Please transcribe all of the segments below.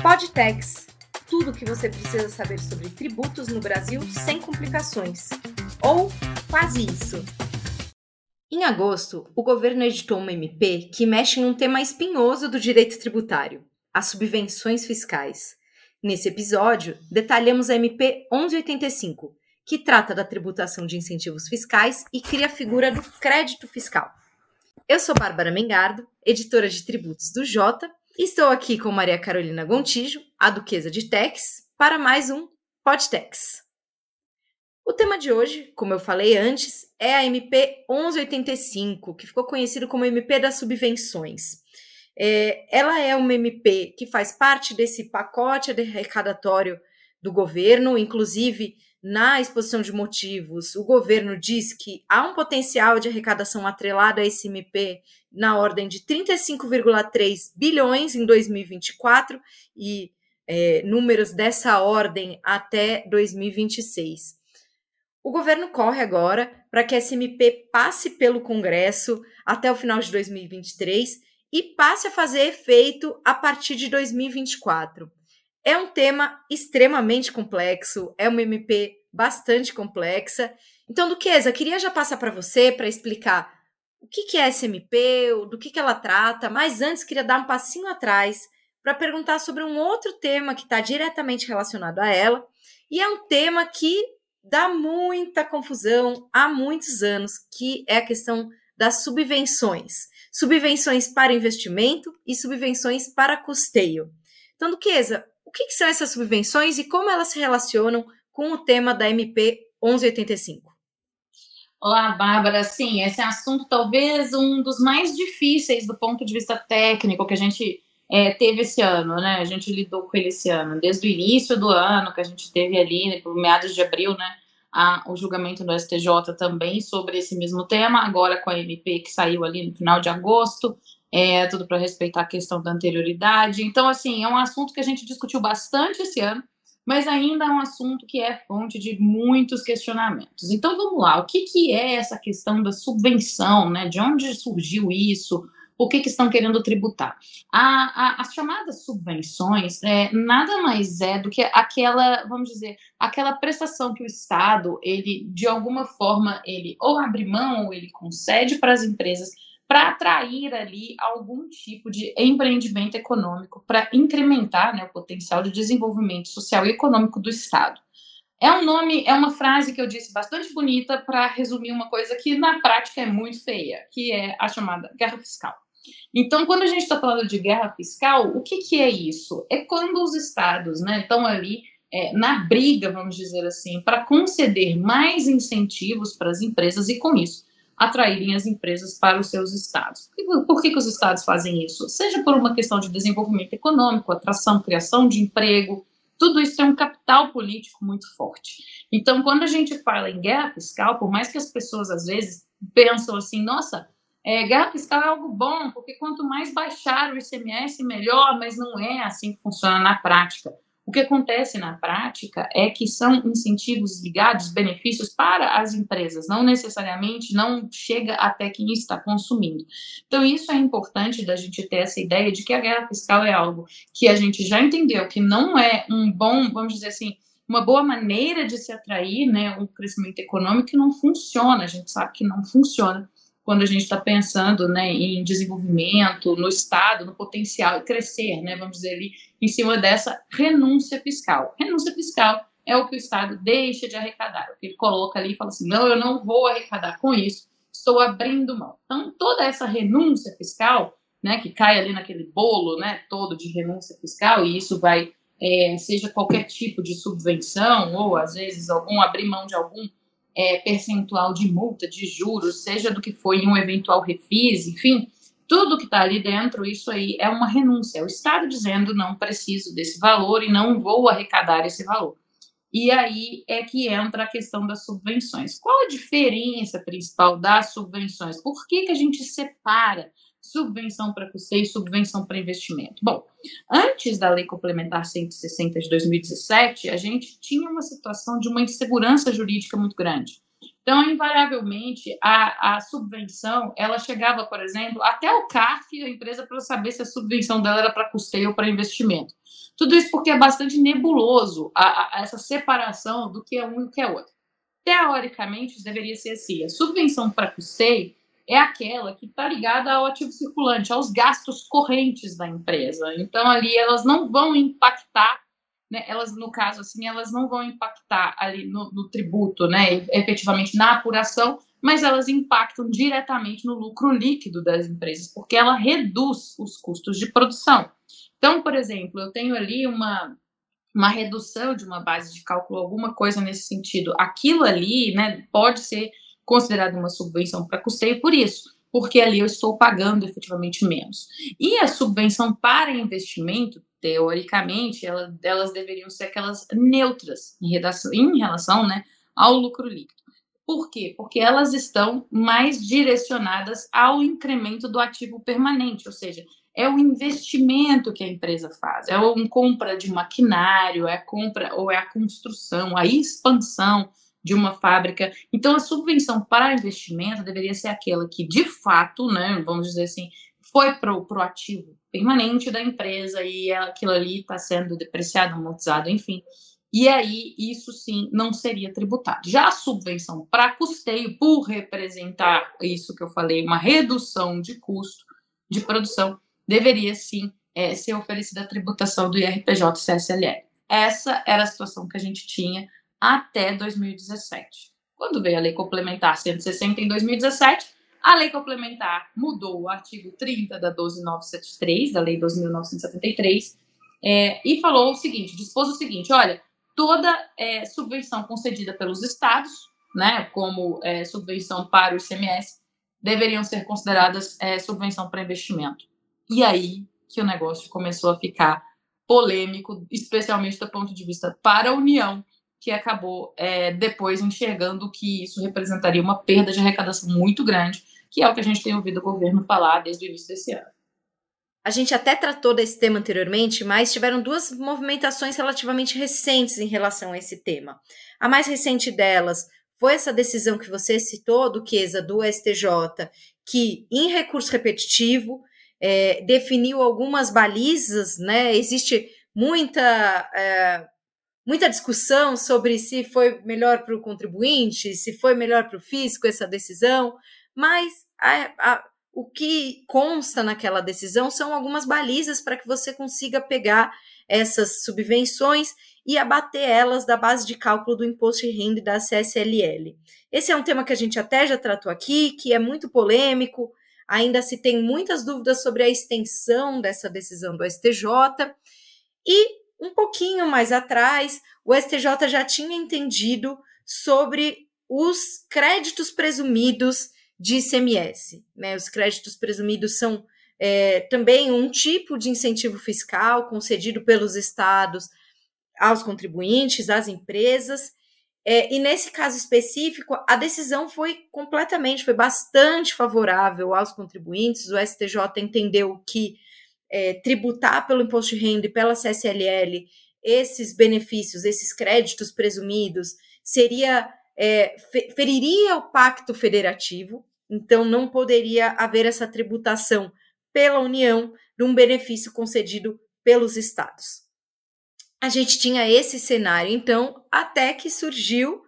Podtex. Tudo o que você precisa saber sobre tributos no Brasil sem complicações. Ou quase isso. Em agosto, o governo editou uma MP que mexe em um tema espinhoso do direito tributário: as subvenções fiscais. Nesse episódio, detalhamos a MP 1185, que trata da tributação de incentivos fiscais e cria a figura do crédito fiscal. Eu sou Bárbara Mengardo, editora de tributos do Jota, Estou aqui com Maria Carolina Gontijo, a duquesa de Tex, para mais um Podtex. O tema de hoje, como eu falei antes, é a MP 1185, que ficou conhecido como MP das subvenções. É, ela é uma MP que faz parte desse pacote arrecadatório do governo, inclusive na exposição de motivos, o governo diz que há um potencial de arrecadação atrelado a esse MP na ordem de 35,3 bilhões em 2024 e é, números dessa ordem até 2026. O governo corre agora para que esse MP passe pelo Congresso até o final de 2023 e passe a fazer efeito a partir de 2024. É um tema extremamente complexo, é uma MP bastante complexa. Então, Duquesa, queria já passar para você para explicar o que, que é SMP, do que, que ela trata, mas antes queria dar um passinho atrás para perguntar sobre um outro tema que está diretamente relacionado a ela, e é um tema que dá muita confusão há muitos anos, que é a questão das subvenções. Subvenções para investimento e subvenções para custeio. Então, Duquesa, que, que são essas subvenções e como elas se relacionam com o tema da MP 1185? Olá, Bárbara. Sim, esse assunto talvez um dos mais difíceis do ponto de vista técnico que a gente é, teve esse ano, né? A gente lidou com ele esse ano, desde o início do ano, que a gente teve ali, né, por meados de abril, né? A, o julgamento do STJ também sobre esse mesmo tema, agora com a MP que saiu ali no final de agosto, é, tudo para respeitar a questão da anterioridade. Então, assim, é um assunto que a gente discutiu bastante esse ano, mas ainda é um assunto que é fonte de muitos questionamentos. Então, vamos lá, o que, que é essa questão da subvenção, né? De onde surgiu isso? Por que, que estão querendo tributar? A, a, as chamadas subvenções é, nada mais é do que aquela, vamos dizer, aquela prestação que o Estado, ele, de alguma forma, ele ou abre mão ou ele concede para as empresas para atrair ali algum tipo de empreendimento econômico, para incrementar né, o potencial de desenvolvimento social e econômico do Estado. É um nome, é uma frase que eu disse bastante bonita para resumir uma coisa que na prática é muito feia, que é a chamada guerra fiscal. Então, quando a gente está falando de guerra fiscal, o que, que é isso? É quando os estados né, estão ali é, na briga, vamos dizer assim, para conceder mais incentivos para as empresas e, com isso, atraírem as empresas para os seus estados. Por que, que os estados fazem isso? Seja por uma questão de desenvolvimento econômico, atração, criação de emprego, tudo isso tem um capital político muito forte. Então, quando a gente fala em guerra fiscal, por mais que as pessoas às vezes pensam assim, nossa, é, guerra fiscal é algo bom, porque quanto mais baixar o ICMS, melhor, mas não é assim que funciona na prática. O que acontece na prática é que são incentivos ligados, benefícios para as empresas, não necessariamente não chega até quem está consumindo. Então, isso é importante da gente ter essa ideia de que a guerra fiscal é algo que a gente já entendeu que não é um bom, vamos dizer assim, uma boa maneira de se atrair né, crescimento econômico que não funciona, a gente sabe que não funciona quando a gente está pensando né, em desenvolvimento, no Estado, no potencial e crescer, né, vamos dizer ali, em cima dessa renúncia fiscal. Renúncia fiscal é o que o Estado deixa de arrecadar, o que ele coloca ali e fala assim, não, eu não vou arrecadar com isso, estou abrindo mão. Então, toda essa renúncia fiscal, né, que cai ali naquele bolo né, todo de renúncia fiscal, e isso vai, é, seja qualquer tipo de subvenção, ou às vezes algum abrir mão de algum é, percentual de multa, de juros, seja do que foi em um eventual refis, enfim, tudo que está ali dentro, isso aí é uma renúncia. É o Estado dizendo não preciso desse valor e não vou arrecadar esse valor. E aí é que entra a questão das subvenções. Qual a diferença principal das subvenções? Por que, que a gente separa subvenção para custeio subvenção para investimento. Bom, antes da Lei Complementar 160 de 2017, a gente tinha uma situação de uma insegurança jurídica muito grande. Então, invariavelmente, a, a subvenção, ela chegava, por exemplo, até o CARF, a empresa, para saber se a subvenção dela era para custeio ou para investimento. Tudo isso porque é bastante nebuloso a, a, essa separação do que é um e o que é outro. Teoricamente, deveria ser assim: a subvenção para custeio é aquela que está ligada ao ativo circulante, aos gastos correntes da empresa. Então, ali elas não vão impactar né, elas, no caso, assim, elas não vão impactar ali no, no, tributo, né, efetivamente na apuração, mas elas impactam diretamente no lucro líquido das empresas, porque ela reduz os custos de produção. Então, por exemplo, eu tenho ali uma, uma redução de uma base de cálculo, alguma coisa nesse sentido. Aquilo ali, né, pode ser considerado uma subvenção para custeio por isso, porque ali eu estou pagando efetivamente menos. E a subvenção para investimento teoricamente, ela, elas deveriam ser aquelas neutras em, redação, em relação né, ao lucro líquido. Por quê? Porque elas estão mais direcionadas ao incremento do ativo permanente, ou seja, é o investimento que a empresa faz, é a compra de maquinário, é a compra ou é a construção, a expansão de uma fábrica. Então, a subvenção para investimento deveria ser aquela que, de fato, né, vamos dizer assim, foi para o ativo permanente da empresa e aquilo ali está sendo depreciado, amortizado, enfim. E aí, isso sim não seria tributado. Já a subvenção para custeio, por representar isso que eu falei, uma redução de custo de produção, deveria sim é, ser oferecida a tributação do IRPJ e CSLL. Essa era a situação que a gente tinha até 2017. Quando veio a lei complementar 160 em 2017, a lei complementar mudou o artigo 30 da 12973, da lei 2.973, é, e falou o seguinte, dispôs o seguinte, olha, toda é, subvenção concedida pelos estados, né, como é, subvenção para o ICMS, deveriam ser consideradas é, subvenção para investimento. E aí que o negócio começou a ficar polêmico, especialmente do ponto de vista para a União, que acabou é, depois enxergando que isso representaria uma perda de arrecadação muito grande, que é o que a gente tem ouvido o governo falar desde o início desse ano. A gente até tratou desse tema anteriormente, mas tiveram duas movimentações relativamente recentes em relação a esse tema. A mais recente delas foi essa decisão que você citou, do Quesa, do STJ, que, em recurso repetitivo, é, definiu algumas balizas, né? Existe muita. É, muita discussão sobre se foi melhor para o contribuinte, se foi melhor para o fisco essa decisão, mas a, a, o que consta naquela decisão são algumas balizas para que você consiga pegar essas subvenções e abater elas da base de cálculo do imposto de renda e da CSLL. Esse é um tema que a gente até já tratou aqui, que é muito polêmico, ainda se tem muitas dúvidas sobre a extensão dessa decisão do STJ, e um pouquinho mais atrás, o STJ já tinha entendido sobre os créditos presumidos de ICMS. Né? Os créditos presumidos são é, também um tipo de incentivo fiscal concedido pelos estados aos contribuintes, às empresas. É, e nesse caso específico, a decisão foi completamente, foi bastante favorável aos contribuintes. O STJ entendeu que é, tributar pelo imposto de renda e pela CSLL esses benefícios, esses créditos presumidos, seria é, feriria o pacto federativo, então não poderia haver essa tributação pela União de um benefício concedido pelos estados. A gente tinha esse cenário, então, até que surgiu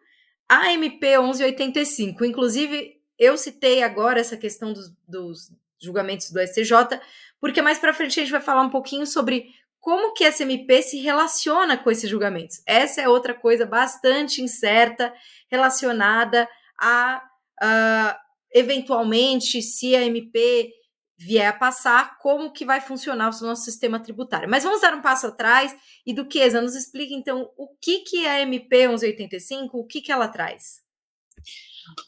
a MP 1185. Inclusive, eu citei agora essa questão dos, dos julgamentos do STJ, porque mais para frente a gente vai falar um pouquinho sobre como que essa MP se relaciona com esses julgamentos. Essa é outra coisa bastante incerta relacionada a, uh, eventualmente, se a MP vier a passar, como que vai funcionar o nosso sistema tributário. Mas vamos dar um passo atrás e do nos explica então o que, que é a MP 1185, o que, que ela traz.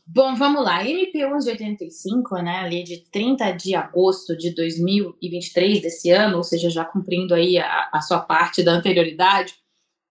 Bom, vamos lá. MP 1185, né, ali de 30 de agosto de 2023 desse ano, ou seja, já cumprindo aí a, a sua parte da anterioridade,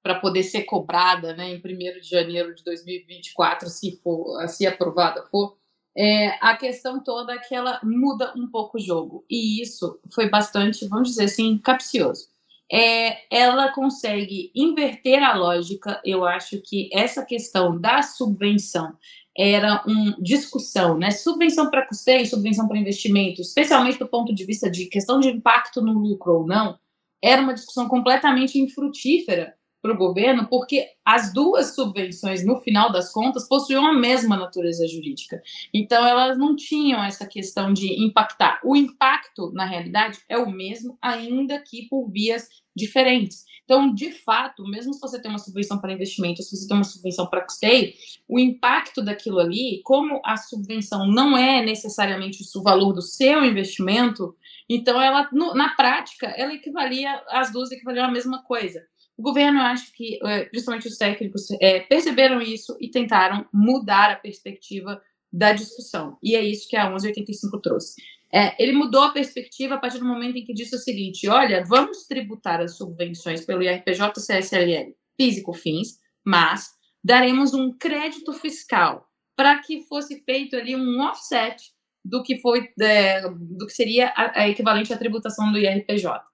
para poder ser cobrada, né, em 1 de janeiro de 2024, se for, se aprovada for, é, a questão toda é que ela muda um pouco o jogo. E isso foi bastante, vamos dizer assim, capcioso. É, ela consegue inverter a lógica. Eu acho que essa questão da subvenção era uma discussão, né? Subvenção para custeio, subvenção para investimento, especialmente do ponto de vista de questão de impacto no lucro ou não, era uma discussão completamente infrutífera para o governo, porque as duas subvenções, no final das contas, possuíam a mesma natureza jurídica. Então, elas não tinham essa questão de impactar. O impacto, na realidade, é o mesmo, ainda que por vias diferentes. Então, de fato, mesmo se você tem uma subvenção para investimento, se você tem uma subvenção para custeio, o impacto daquilo ali, como a subvenção não é necessariamente o valor do seu investimento, então ela, no, na prática, ela equivalia, as duas equivaliam à mesma coisa. O governo, eu acho que, é, principalmente os técnicos, é, perceberam isso e tentaram mudar a perspectiva da discussão. E é isso que a 1185 trouxe. É, ele mudou a perspectiva a partir do momento em que disse o seguinte: olha, vamos tributar as subvenções pelo IRPJ, CSLL, físico fins, mas daremos um crédito fiscal para que fosse feito ali um offset do que foi é, do que seria a, a equivalente à tributação do IRPJ.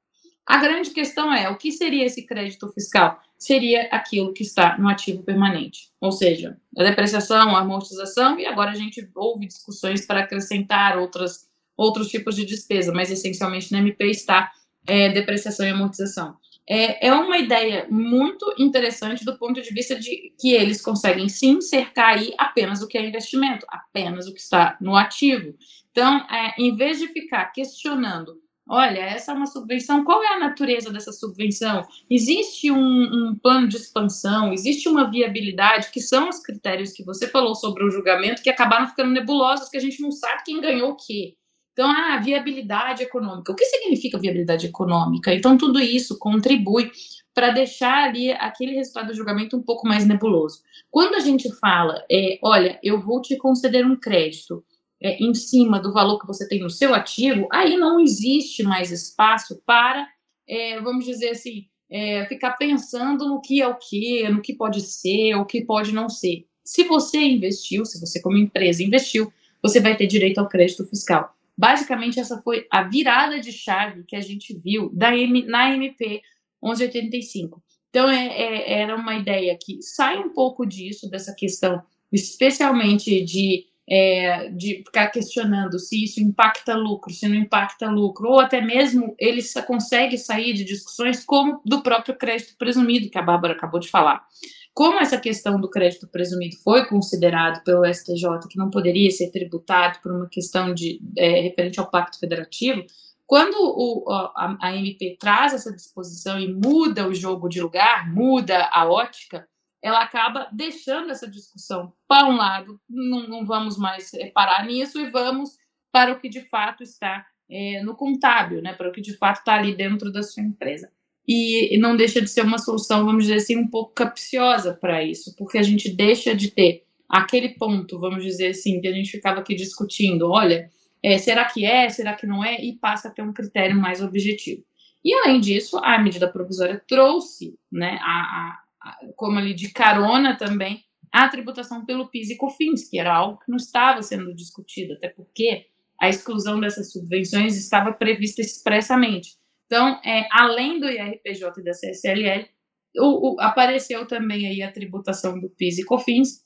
A grande questão é: o que seria esse crédito fiscal? Seria aquilo que está no ativo permanente, ou seja, a depreciação, a amortização, e agora a gente ouve discussões para acrescentar outras, outros tipos de despesa, mas essencialmente no MP está é, depreciação e amortização. É, é uma ideia muito interessante do ponto de vista de que eles conseguem sim cercar aí apenas o que é investimento, apenas o que está no ativo. Então, é, em vez de ficar questionando Olha, essa é uma subvenção. Qual é a natureza dessa subvenção? Existe um, um, plano de expansão? Existe uma viabilidade? Que são os critérios que você falou sobre o julgamento que acabaram ficando nebulosos, que a gente não sabe quem ganhou o quê. Então, ah, viabilidade econômica. O que significa viabilidade econômica? Então, tudo isso contribui para deixar ali aquele resultado do julgamento um pouco mais nebuloso. Quando a gente fala, é, olha, eu vou te conceder um crédito é, em cima do valor que você tem no seu ativo, aí não existe mais espaço para, é, vamos dizer assim, é, ficar pensando no que é o que, no que pode ser, o que pode não ser. Se você investiu, se você como empresa investiu, você vai ter direito ao crédito fiscal. Basicamente, essa foi a virada de chave que a gente viu da M, na MP 1185. Então, é, é, era uma ideia que sai um pouco disso, dessa questão, especialmente de é, de ficar questionando se isso impacta lucro, se não impacta lucro, ou até mesmo ele consegue sair de discussões como do próprio crédito presumido, que a Bárbara acabou de falar. Como essa questão do crédito presumido foi considerado pelo STJ que não poderia ser tributado por uma questão de é, referente ao Pacto Federativo, quando o, a, a MP traz essa disposição e muda o jogo de lugar, muda a ótica, ela acaba deixando essa discussão para um lado, não, não vamos mais parar nisso e vamos para o que de fato está é, no contábil, né, para o que de fato está ali dentro da sua empresa. E, e não deixa de ser uma solução, vamos dizer assim, um pouco capciosa para isso, porque a gente deixa de ter aquele ponto, vamos dizer assim, que a gente ficava aqui discutindo, olha, é, será que é, será que não é, e passa a ter um critério mais objetivo. E além disso, a medida provisória trouxe né, a, como ali de carona também, a tributação pelo PIS e COFINS, que era algo que não estava sendo discutido, até porque a exclusão dessas subvenções estava prevista expressamente. Então, é, além do IRPJ e da CSLL, o, o, apareceu também aí a tributação do PIS e COFINS,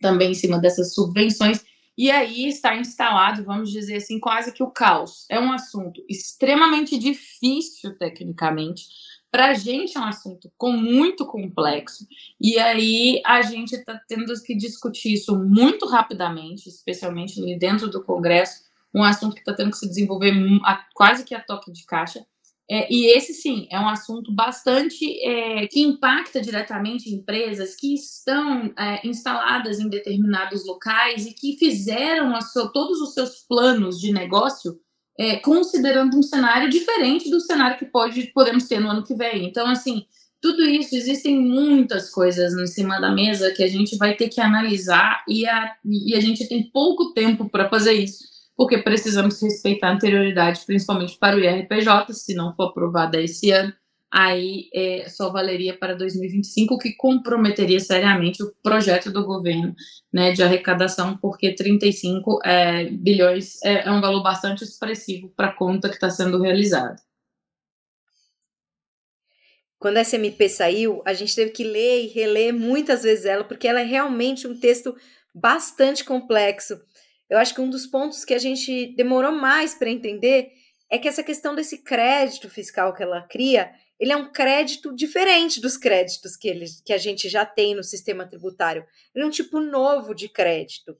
também em cima dessas subvenções, e aí está instalado, vamos dizer assim, quase que o caos. É um assunto extremamente difícil tecnicamente, para a gente é um assunto com, muito complexo, e aí a gente está tendo que discutir isso muito rapidamente, especialmente dentro do Congresso, um assunto que está tendo que se desenvolver a, quase que a toque de caixa. É, e esse sim é um assunto bastante é, que impacta diretamente empresas que estão é, instaladas em determinados locais e que fizeram seu, todos os seus planos de negócio é, considerando um cenário diferente do cenário que pode podemos ter no ano que vem. Então, assim, tudo isso, existem muitas coisas em cima da mesa que a gente vai ter que analisar e a, e a gente tem pouco tempo para fazer isso, porque precisamos respeitar a anterioridade, principalmente para o IRPJ, se não for aprovada esse ano aí é, só valeria para 2025, o que comprometeria seriamente o projeto do governo né, de arrecadação, porque 35 é, bilhões é, é um valor bastante expressivo para a conta que está sendo realizada. Quando a SMP saiu, a gente teve que ler e reler muitas vezes ela, porque ela é realmente um texto bastante complexo. Eu acho que um dos pontos que a gente demorou mais para entender é que essa questão desse crédito fiscal que ela cria, ele é um crédito diferente dos créditos que, ele, que a gente já tem no sistema tributário. Ele é um tipo novo de crédito.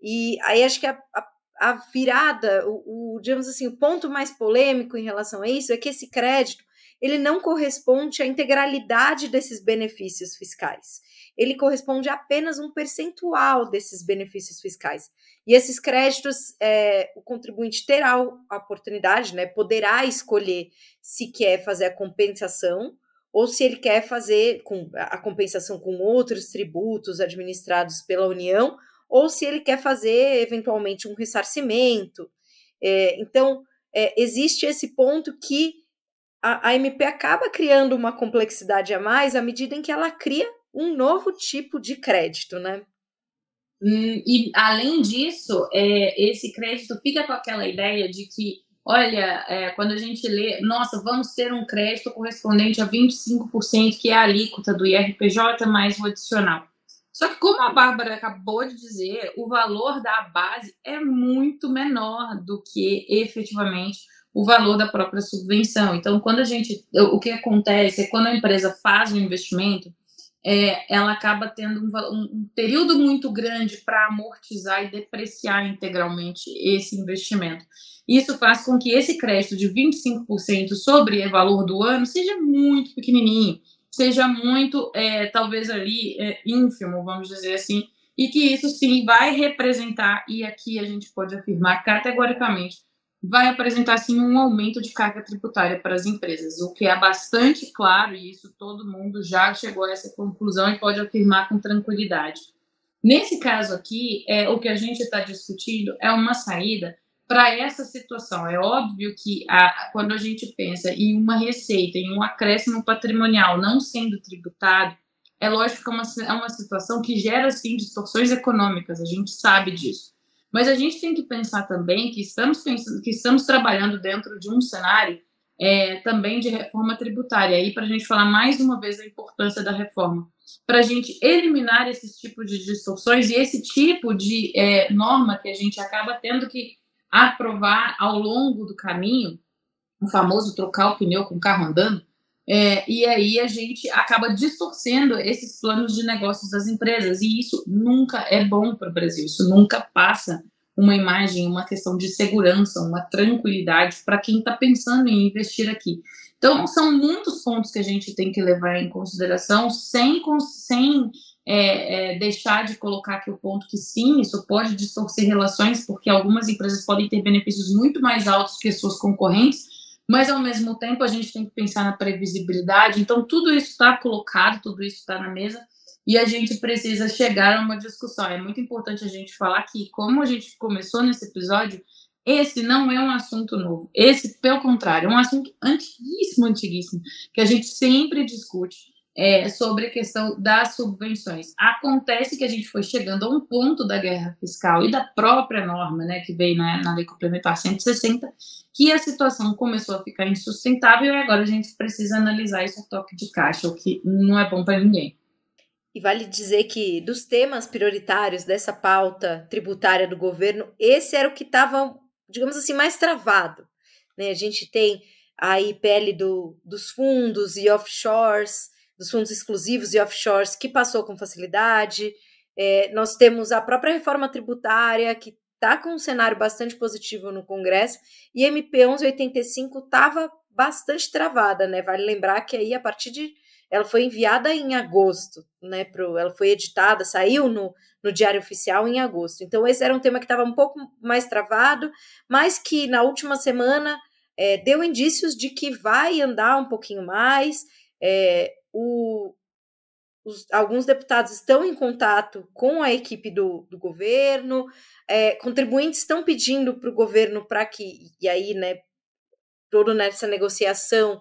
E aí acho que a, a, a virada, o, o, digamos assim, o ponto mais polêmico em relação a isso é que esse crédito ele não corresponde à integralidade desses benefícios fiscais. Ele corresponde a apenas um percentual desses benefícios fiscais. E esses créditos, é, o contribuinte terá a oportunidade, né, poderá escolher se quer fazer a compensação ou se ele quer fazer com, a compensação com outros tributos administrados pela União, ou se ele quer fazer eventualmente um ressarcimento. É, então, é, existe esse ponto que a, MP acaba criando uma complexidade a mais à medida em que ela cria um novo tipo de crédito, né? Hum, e além disso, é, esse crédito fica com aquela ideia de que, olha, é, quando a gente lê, nossa, vamos ter um crédito correspondente a 25%, que é a alíquota do IRPJ mais o adicional. Só que, como a Bárbara acabou de dizer, o valor da base é muito menor do que efetivamente o valor da própria subvenção. Então, quando a gente, o que acontece é quando a empresa faz um investimento, é, ela acaba tendo um, um período muito grande para amortizar e depreciar integralmente esse investimento. Isso faz com que esse crédito de 25% sobre o valor do ano seja muito pequenininho, seja muito, é, talvez ali, é, ínfimo, vamos dizer assim, e que isso sim vai representar, e aqui a gente pode afirmar categoricamente, vai apresentar sim um aumento de carga tributária para as empresas, o que é bastante claro e isso todo mundo já chegou a essa conclusão e pode afirmar com tranquilidade. Nesse caso aqui, é, o que a gente está discutindo é uma saída para essa situação. É óbvio que a, quando a gente pensa em uma receita, em um acréscimo patrimonial não sendo tributado, é lógico que é uma, é uma situação que gera, sim, distorções econômicas, a gente sabe disso. Mas a gente tem que pensar também que estamos pensando, que estamos trabalhando dentro de um cenário é, também de reforma tributária. Aí para a gente falar mais uma vez da importância da reforma, para a gente eliminar esses tipos de distorções e esse tipo de é, norma que a gente acaba tendo que aprovar ao longo do caminho, o famoso trocar o pneu com o carro andando. É, e aí a gente acaba distorcendo esses planos de negócios das empresas, e isso nunca é bom para o Brasil, isso nunca passa uma imagem, uma questão de segurança, uma tranquilidade para quem está pensando em investir aqui. Então, são muitos pontos que a gente tem que levar em consideração, sem, sem é, é, deixar de colocar aqui o ponto que sim, isso pode distorcer relações, porque algumas empresas podem ter benefícios muito mais altos que suas concorrentes, mas ao mesmo tempo a gente tem que pensar na previsibilidade. Então, tudo isso está colocado, tudo isso está na mesa e a gente precisa chegar a uma discussão. É muito importante a gente falar que, como a gente começou nesse episódio, esse não é um assunto novo. Esse, pelo contrário, é um assunto antiguíssimo, antiguíssimo, que a gente sempre discute é, sobre a questão das subvenções. Acontece que a gente foi chegando a um ponto da guerra fiscal e da própria norma, né, que veio na, na Lei Complementar 160, que a situação começou a ficar insustentável e agora a gente precisa analisar a toque de caixa, o que não é bom para ninguém. E vale dizer que dos temas prioritários dessa pauta tributária do governo, esse era o que estava, digamos assim, mais travado. Né? A gente tem a IPL do, dos fundos e offshores, dos fundos exclusivos e offshores, que passou com facilidade. É, nós temos a própria reforma tributária, que está com um cenário bastante positivo no Congresso, e MP 1185 estava bastante travada, né? Vale lembrar que aí, a partir de. Ela foi enviada em agosto, né? Pro, ela foi editada, saiu no, no Diário Oficial em agosto. Então, esse era um tema que estava um pouco mais travado, mas que na última semana é, deu indícios de que vai andar um pouquinho mais. É, o, os, alguns deputados estão em contato com a equipe do, do governo, é, contribuintes estão pedindo para o governo para que, e aí, né, todo nessa negociação,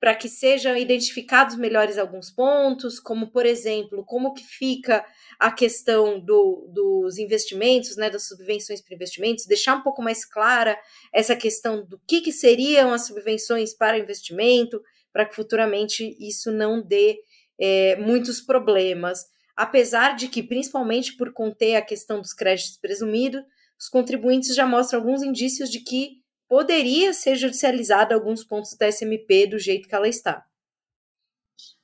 para que sejam identificados melhores alguns pontos, como, por exemplo, como que fica a questão do, dos investimentos, né, das subvenções para investimentos, deixar um pouco mais clara essa questão do que, que seriam as subvenções para investimento, para que futuramente isso não dê é, muitos problemas. apesar de que, principalmente por conter a questão dos créditos presumidos, os contribuintes já mostram alguns indícios de que poderia ser judicializado alguns pontos da SMP do jeito que ela está.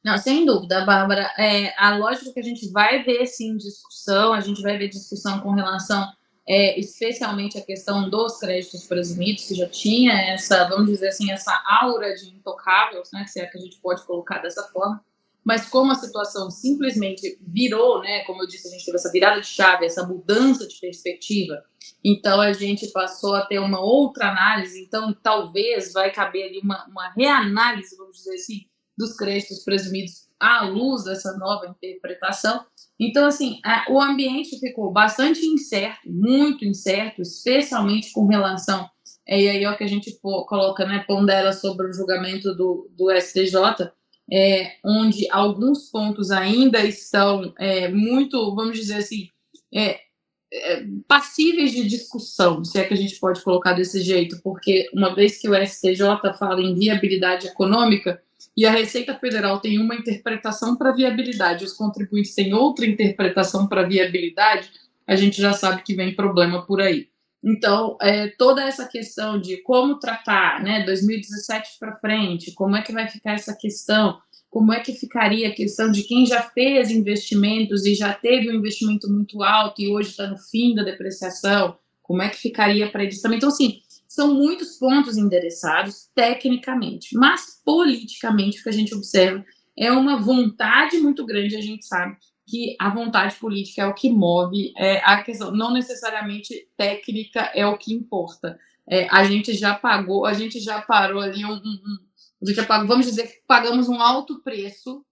Não, sem dúvida, Bárbara. É, a lógica que a gente vai ver sim discussão, a gente vai ver discussão com relação é, especialmente a questão dos créditos presumidos, que já tinha essa, vamos dizer assim, essa aura de intocáveis, né, se é que a gente pode colocar dessa forma, mas como a situação simplesmente virou, né, como eu disse, a gente teve essa virada de chave, essa mudança de perspectiva, então a gente passou a ter uma outra análise, então talvez vai caber ali uma, uma reanálise, vamos dizer assim, dos créditos presumidos à luz dessa nova interpretação, então, assim, a, o ambiente ficou bastante incerto, muito incerto, especialmente com relação. É, e aí é o que a gente pô, coloca, né, pondera sobre o julgamento do, do STJ, é, onde alguns pontos ainda estão é, muito, vamos dizer assim, é, é, passíveis de discussão, se é que a gente pode colocar desse jeito, porque uma vez que o STJ fala em viabilidade econômica, e a Receita Federal tem uma interpretação para viabilidade, os contribuintes têm outra interpretação para viabilidade, a gente já sabe que vem problema por aí. Então, é, toda essa questão de como tratar, né, 2017 para frente, como é que vai ficar essa questão, como é que ficaria a questão de quem já fez investimentos e já teve um investimento muito alto e hoje está no fim da depreciação, como é que ficaria para eles também. Então, assim, são muitos pontos endereçados tecnicamente, mas politicamente o que a gente observa é uma vontade muito grande, a gente sabe que a vontade política é o que move é, a questão, não necessariamente técnica é o que importa. É, a gente já pagou, a gente já parou ali um, um, um a gente já pagou, vamos dizer que pagamos um alto preço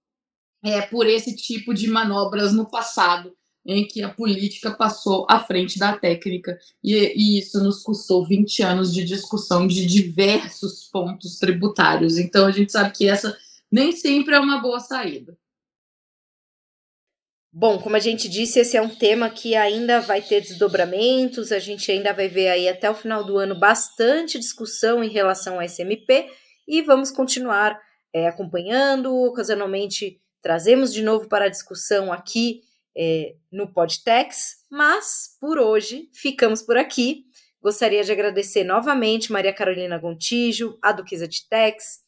é, por esse tipo de manobras no passado em que a política passou à frente da técnica, e, e, isso nos custou 20 anos de discussão de diversos pontos tributários. Então, a gente sabe que essa nem sempre é uma boa saída. Bom, como a gente disse, esse é um tema que ainda vai ter desdobramentos, a gente ainda vai ver aí até o final do ano bastante discussão em relação ao SMP e vamos continuar é, acompanhando, ocasionalmente trazemos de novo para a discussão aqui é, no Podtex, mas por hoje ficamos por aqui. Gostaria de agradecer novamente Maria Carolina Gontijo, a Duquesa de Tex.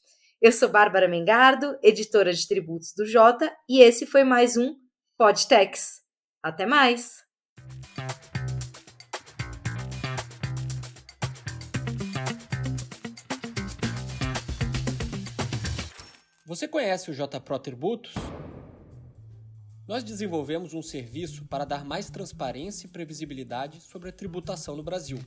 Eu sou Bárbara Mengardo, editora de tributos do Jota, e esse foi mais um Podtex. Até mais! Você conhece o J Pro Tributos? Nós desenvolvemos um serviço para dar mais transparência e previsibilidade sobre a tributação no Brasil,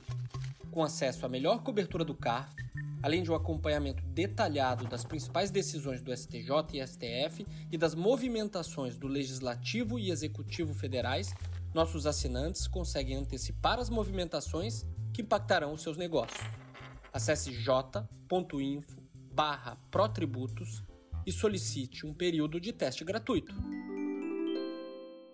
com acesso à melhor cobertura do CARF, além de um acompanhamento detalhado das principais decisões do STJ e STF e das movimentações do Legislativo e Executivo federais, nossos assinantes conseguem antecipar as movimentações que impactarão os seus negócios. Acesse j.info/protributos e solicite um período de teste gratuito.